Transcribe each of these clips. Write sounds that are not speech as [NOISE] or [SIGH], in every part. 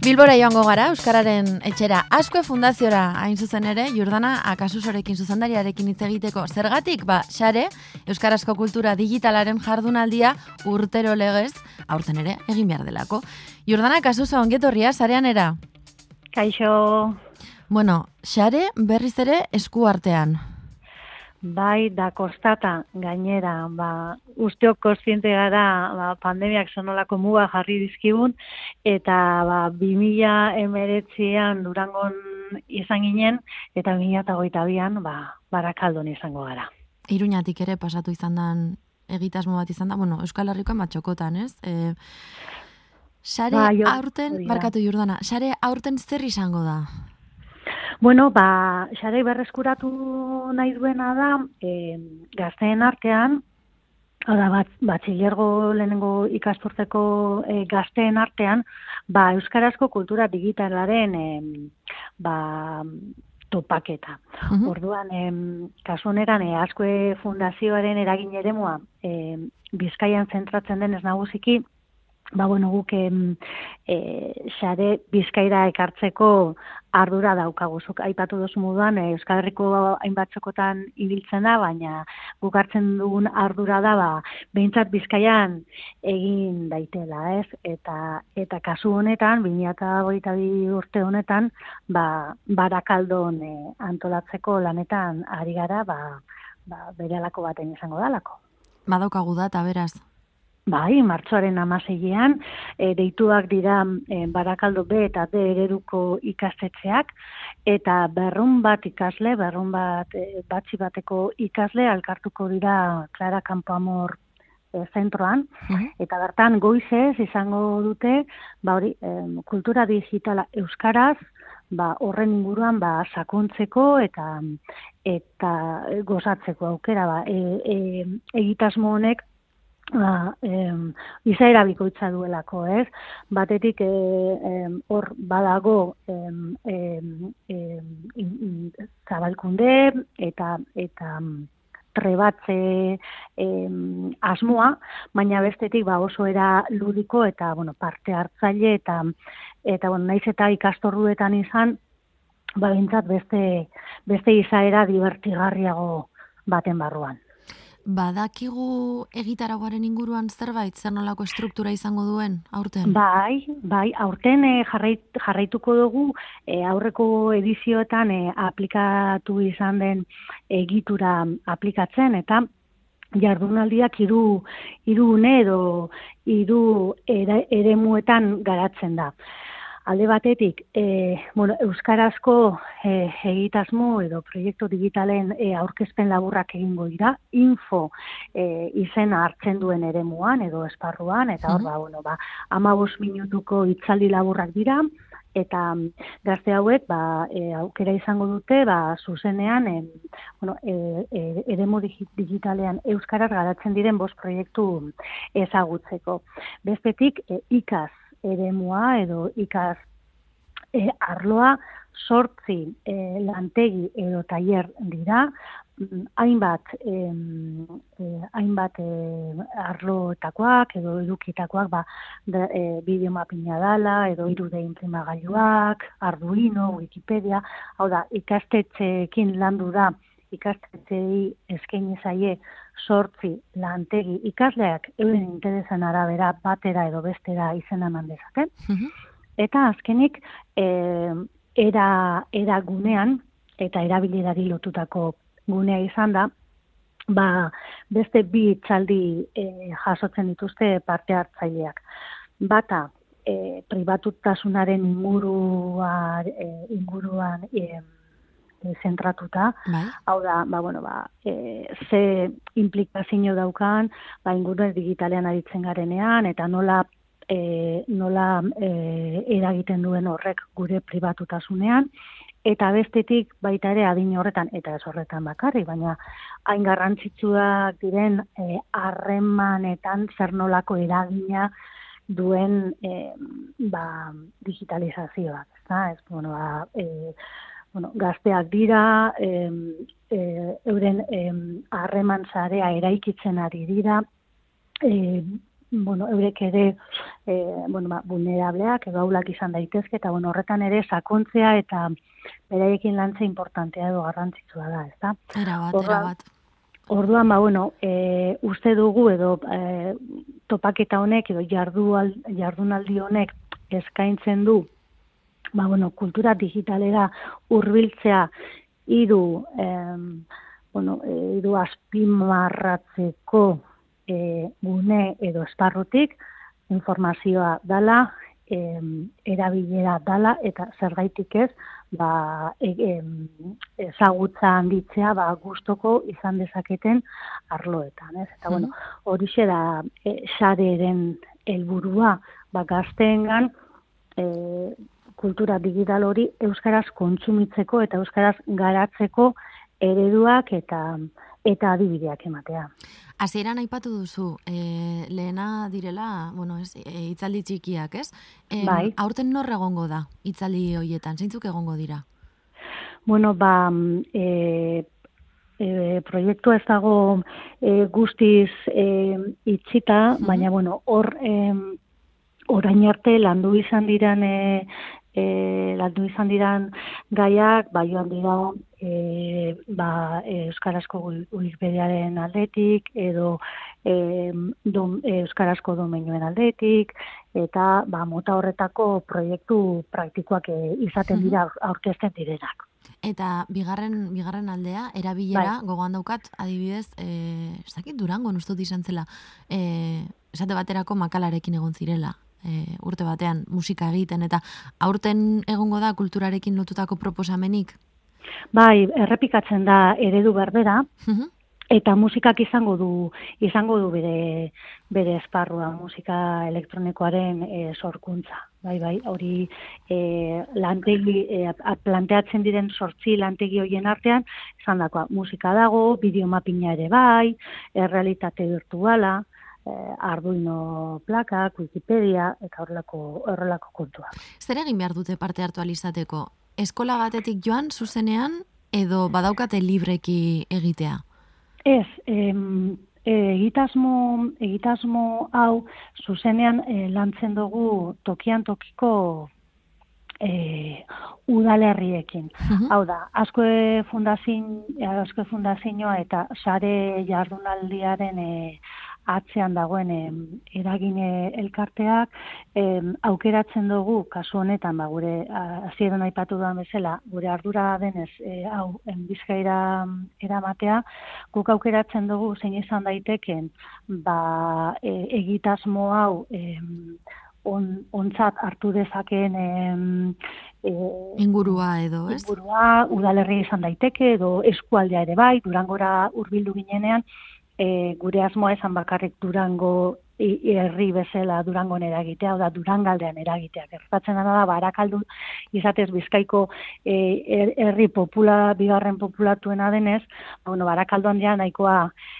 Bilbora joango gara, Euskararen etxera askoe fundaziora hain zuzen ere, Jordana akasusorekin zuzendariarekin hitz egiteko. Zergatik, ba, xare, Euskarazko kultura digitalaren jardunaldia urtero legez, aurten ere, egin behar delako. Jordana akasuso, ongetorria, zarean era? Kaixo. Bueno, xare berriz ere esku artean. Bai, da kostata gainera, ba, usteok kontziente gara ba, pandemiak zonolako muga jarri dizkigun, eta ba, 2000 emeretzian durangon izan ginen, eta 2008an ba, barakaldon izango gara. Iruñatik ere pasatu izan den egitasmo bat izan da, bueno, Euskal Herrikoan batxokotan, ez? E, sare ba, aurten, barkatu jurdana, sare aurten zer izango da? Bueno, ba, xarei berreskuratu nahi duena da, e, gazteen artean, Hala, bat, batxilergo lehenengo ikasturteko e, gazteen artean, ba, Euskarazko kultura digitalaren e, ba, topaketa. Orduan, e, kasuneran, e, askoe fundazioaren eragin ere mua, e, bizkaian zentratzen denez nagusiki, ba, bueno, guk e, xare bizkaira ekartzeko ardura daukaguzuk. Aipatu dozu moduan, e, Euskal Herriko hainbatzokotan ibiltzen da, baina guk hartzen dugun ardura da, ba, behintzat bizkaian egin daitela, ez? Eta, eta kasu honetan, 2008 urte honetan, ba, barakaldon e, antolatzeko lanetan ari gara, ba, ba, bere alako baten izango dalako. Badaukagu data, beraz, Bai, martxoaren amaseian, e, deituak dira e, barakaldo B eta D ereduko ikastetxeak, eta berrun bat ikasle, berrun bat e, batzi bateko ikasle, alkartuko dira Clara Campoamor e, zentroan, eta bertan goizez izango dute, ba hori, e, kultura digitala euskaraz, ba horren inguruan ba sakontzeko eta eta gozatzeko aukera ba e, e, egitasmo honek ba, em, izaera bikoitza duelako, ez? Batetik eh, hor badago em, em, em, zabalkunde eta eta trebatze em, asmoa, baina bestetik ba oso era ludiko eta bueno, parte hartzaile eta eta bueno, naiz eta ikastorruetan izan ba beste beste izaera divertigarriago baten barruan. Badakigu egitaragoaren inguruan zerbait, zer nolako estruktura izango duen, aurten? Bai, bai, aurten e, jarrait, jarraituko dugu e, aurreko edizioetan e, aplikatu izan den egitura aplikatzen, eta jardunaldiak hiru hiru edo hiru ere, muetan garatzen da alde batetik, e, bueno, Euskarazko e, egitasmo edo proiektu digitalen e, aurkezpen laburrak egingo dira, info e, izena hartzen duen eremuan edo esparruan, eta hor, ba, bueno, ba, amabos minutuko itzaldi laburrak dira, eta gazte hauek ba, e, aukera izango dute ba, zuzenean e, bueno, e, e, eremu digitalean euskaraz garatzen diren bost proiektu ezagutzeko. Bestetik e, ikaz eremua edo ikas e, arloa sortzi e, lantegi edo tailer dira, mm, hainbat e, hainbat e, arloetakoak edo edukitakoak ba, da, e, mapina dala edo irude imprimagailuak, Arduino, Wikipedia, hau da, ikastetxeekin landu da ikastetxei eskaini zaie sortzi lantegi ikasleak euren interesan arabera batera edo bestera izena eman dezaten. Mhm. Eta azkenik e, era, era gunean eta erabilidari lotutako gunea izan da, ba, beste bi txaldi e, jasotzen dituzte parte hartzaileak. Bata, e, pribatutasunaren inguruan, e, inguruan e, zentratuta. Bai. Hau da, ba, bueno, ba, e, ze implikazio daukan, ba, ingurune digitalean aritzen garenean, eta nola e, nola e, eragiten duen horrek gure pribatutasunean, eta bestetik baita ere adin horretan, eta ez horretan bakarri, baina hain garrantzitsuak diren e, harremanetan zer nolako eragina duen e, ba, digitalizazioak. Ez, bueno, ba, e, bueno, gazteak dira, em, euren harreman zarea eraikitzen ari dira, e, bueno, eurek ere e, bueno, ba, vulnerableak edo aulak izan daitezke, eta bueno, horretan ere sakontzea eta beraiekin lantza importantea edo garrantzitsua da, ez da? Erabat, erabat. Orduan, ba, bueno, e, uste dugu edo e, topaketa honek edo jardual, jardunaldi honek eskaintzen du ba, bueno, kultura digitalera hurbiltzea hiru em, bueno, hiru azpimarratzeko e, gune edo esparrutik informazioa dala, em, erabilera dala eta zergaitik ez, ba, e, ezagutza handitzea ba, gustoko izan dezaketen arloetan. Ez? Eta, bueno, hori da e, xareren helburua ba, gazteengan e, kultura digital hori euskaraz kontsumitzeko eta euskaraz garatzeko ereduak eta eta adibideak ematea. Hasieran aipatu duzu, e, lehena direla, bueno, ez, e, itzaldi txikiak, ez? E, bai. Aurten nor egongo da itzaldi hoietan, zeintzuk egongo dira? Bueno, ba, e, e, proiektu ez dago e, guztiz e, itxita, baina, bueno, hor... E, orain arte landu izan diran e, e, landu izan diran gaiak, ba, joan dira e, ba, Euskarazko Wikipediaren aldetik, edo e, dom, Euskarazko domenioen aldetik, eta ba, mota horretako proiektu praktikoak e, izaten dira aurkezten direnak. Eta bigarren bigarren aldea erabilera bai. gogoan daukat adibidez eh ez Durango nustut izan zela eh esate baterako makalarekin egon zirela e, urte batean musika egiten eta aurten egongo da kulturarekin lotutako proposamenik? Bai, errepikatzen da eredu berbera, eta musikak izango du izango du bere bere esparrua musika elektronikoaren e, sorkuntza bai bai hori e, lantegi e, planteatzen diren sortzi lantegi hoien artean esandakoa musika dago bideomapina ere bai errealitate virtuala Arduino plaka, Wikipedia, eta horrelako, horrelako kontua. Zer egin behar dute parte hartu alizateko? Eskola batetik joan, zuzenean, edo badaukate libreki egitea? Ez, em, egitasmo, egitasmo hau zuzenean e, lantzen dugu tokian tokiko e, udalerriekin. Hau da, asko fundazin, asko fundazioa eta sare jardunaldiaren e, atzean dagoen eragine elkarteak aukeratzen dugu kasu honetan ba gure hasieran aipatu da bezala gure ardura denez e, hau Bizkaira eramatea guk aukeratzen dugu zein izan daiteken ba e, egitasmo hau on, ontzat hartu dezakeen em, e, ingurua edo, ez? Ingurua, udalerri izan daiteke edo eskualdea ere bai, durangora hurbildu ginenean, e, gure asmoa esan bakarrik Durango herri bezala Durangon eragitea, da Durangaldean eragitea. Gertatzen dena da, barakaldu izatez bizkaiko e, er, herri popula, bigarren populatuena denez, bueno, barakaldu handia nahikoa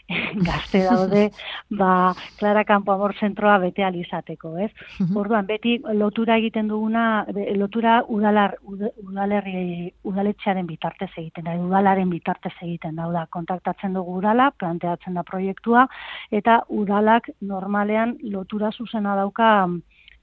[LAUGHS] gazte daude, ba, Clara Campo Amor zentroa bete alizateko, ez? Orduan, beti lotura egiten duguna, lotura udalar, udalerri, udaletxearen bitartez egiten da, udalaren bitartez egiten da, da, kontaktatzen dugu udala, planteatzen da proiektua, eta udalak normal normalean lotura zuzena dauka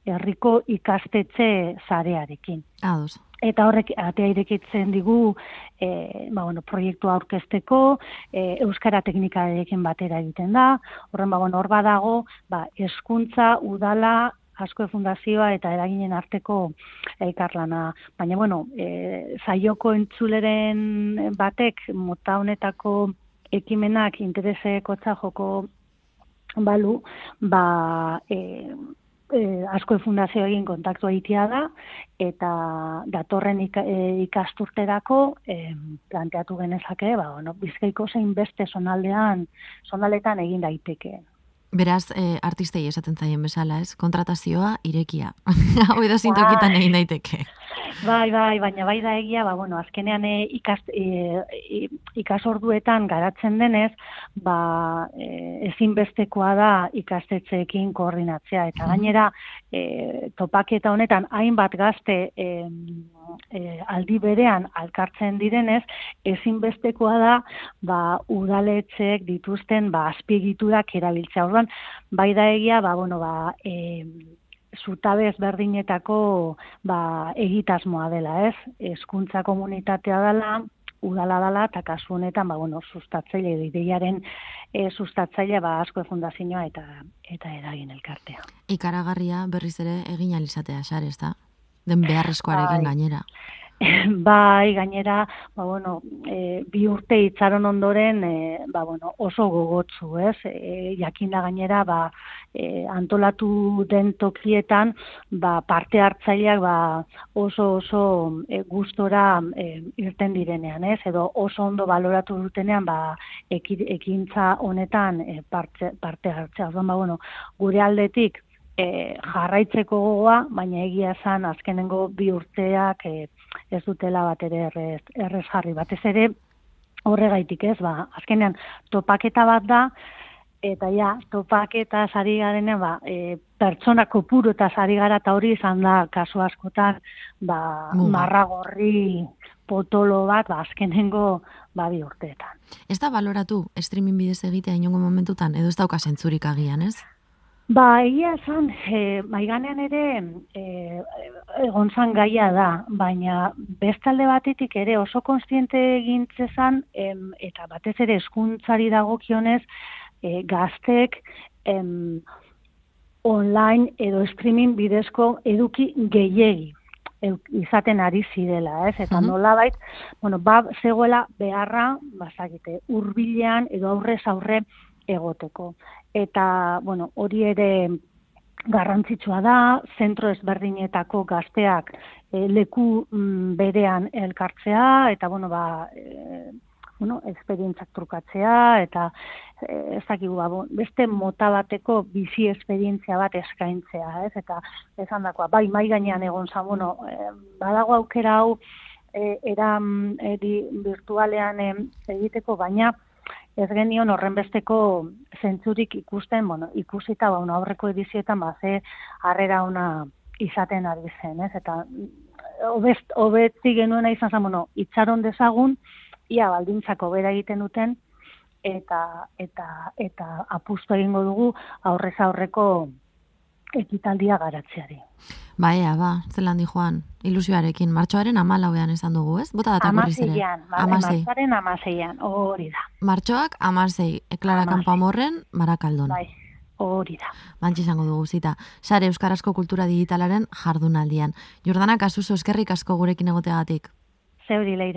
herriko ikastetxe zarearekin. Ados. Eta horrek atea irekitzen digu e, ba, bueno, proiektua aurkezteko, e, euskara teknikarekin batera egiten da, horren ba, bueno, hor badago, ba, eskuntza, udala, asko fundazioa eta eraginen arteko elkarlana. Baina, bueno, e, zaioko entzuleren batek mota honetako ekimenak intereseko joko balu, ba, e, e, asko fundazio egin kontaktu egitea da, eta datorren e, ikasturterako e, planteatu genezake, ba, bueno, bizkaiko zein beste zonaldean, zonaldetan egin daiteke. Beraz, e, artistei esaten zaien bezala, ez? Kontratazioa irekia. [LAUGHS] Hau edo zintokitan egin daiteke. Bai, bai, baina bai da egia, ba, bueno, azkenean e, ikas, e, ikasorduetan garatzen denez, ba, e, ezinbestekoa da ikastetzeekin koordinatzea. Eta gainera, e, topaketa honetan, hainbat gazte e, e, aldi berean alkartzen direnez, ezinbestekoa da ba, udaletxek dituzten ba, azpiegiturak erabiltzea. Orduan, bai da egia, ba, bueno, ba, e, zutabe ezberdinetako ba, egitasmoa dela, ez? Hezkuntza komunitatea dela, udala dela, eta kasu honetan, ba, bueno, sustatzaile, ideiaren e, sustatzaile, ba, asko fundazioa eta eta eragin elkartea. Ikaragarria berriz ere egin alizatea, xare, ez da? Den beharrezkoarekin bai. gainera. [LAUGHS] bai, gainera, ba, bueno, e, bi urte itzaron ondoren, e, ba, bueno, oso gogotzu, ez? E, jakinda gainera, ba, e, antolatu den tokietan, ba, parte hartzaileak ba, oso oso e, gustora e, irten direnean, ez? Edo oso ondo baloratu dutenean, ba, ekintza honetan e, parte, parte hartzea. ba, bueno, gure aldetik, e, jarraitzeko gogoa, baina egia esan azkenengo bi urteak e, ez dutela bat ere errez, errez jarri. Batez ere horregaitik ez, ba, azkenean topaketa bat da, eta ja, topaketa sari garenean, ba, e, pertsona kopuru eta sari gara eta hori izan da kasu askotan ba, marragorri potolo bat, ba, azkenengo ba, bi urteetan. Ez da baloratu streaming bidez egitea inongo momentutan, edo ez dauka zentzurik agian, ez? Ba, egia esan, e, maiganean ere e, egon zan gaia da, baina bestalde batetik ere oso konstiente egintzezan, em, eta batez ere eskuntzari dagokionez, e, gaztek em, online edo streaming bidezko eduki gehiegi izaten ari zirela, ez? Eta nola bait, bueno, ba, zegoela beharra, bazakite, urbilean edo aurrez aurre egoteko eta bueno, hori ere garrantzitsua da, zentro ezberdinetako gazteak e, leku mm, berean elkartzea, eta bueno, ba, e, bueno, esperientzak trukatzea, eta e, ez dakigu, ba, beste mota bateko bizi esperientzia bat eskaintzea, ez? Eta esan dakoa, bai, mai gainean egon zan, bueno, e, badago aukera hau, e, eran e, virtualean e, egiteko, baina, ez genion horrenbesteko zentzurik ikusten, bueno, ikusita ba, aurreko edizietan ba, ze harrera ona izaten ari zen, ez? Eta obest, obetzi genuena izan zen, bueno, itxaron dezagun, ia baldintzako bera egiten duten, eta, eta, eta apustu egingo dugu aurrez aurreko ekitaldia garatzeari. Ba, ea, ba, zelan di joan, ilusioarekin, martxoaren amalauean esan dugu, ez? Bota data berriz ere. Martxoaren amaseian, hori da. Martxoak amasei, eklara kanpamorren, marakaldon. Bai, hori da. Bantxe izango dugu, zita. Sare Euskarazko Kultura Digitalaren jardunaldian. Jordana, kasuzo eskerrik asko gurekin egoteagatik. Zeuri leire.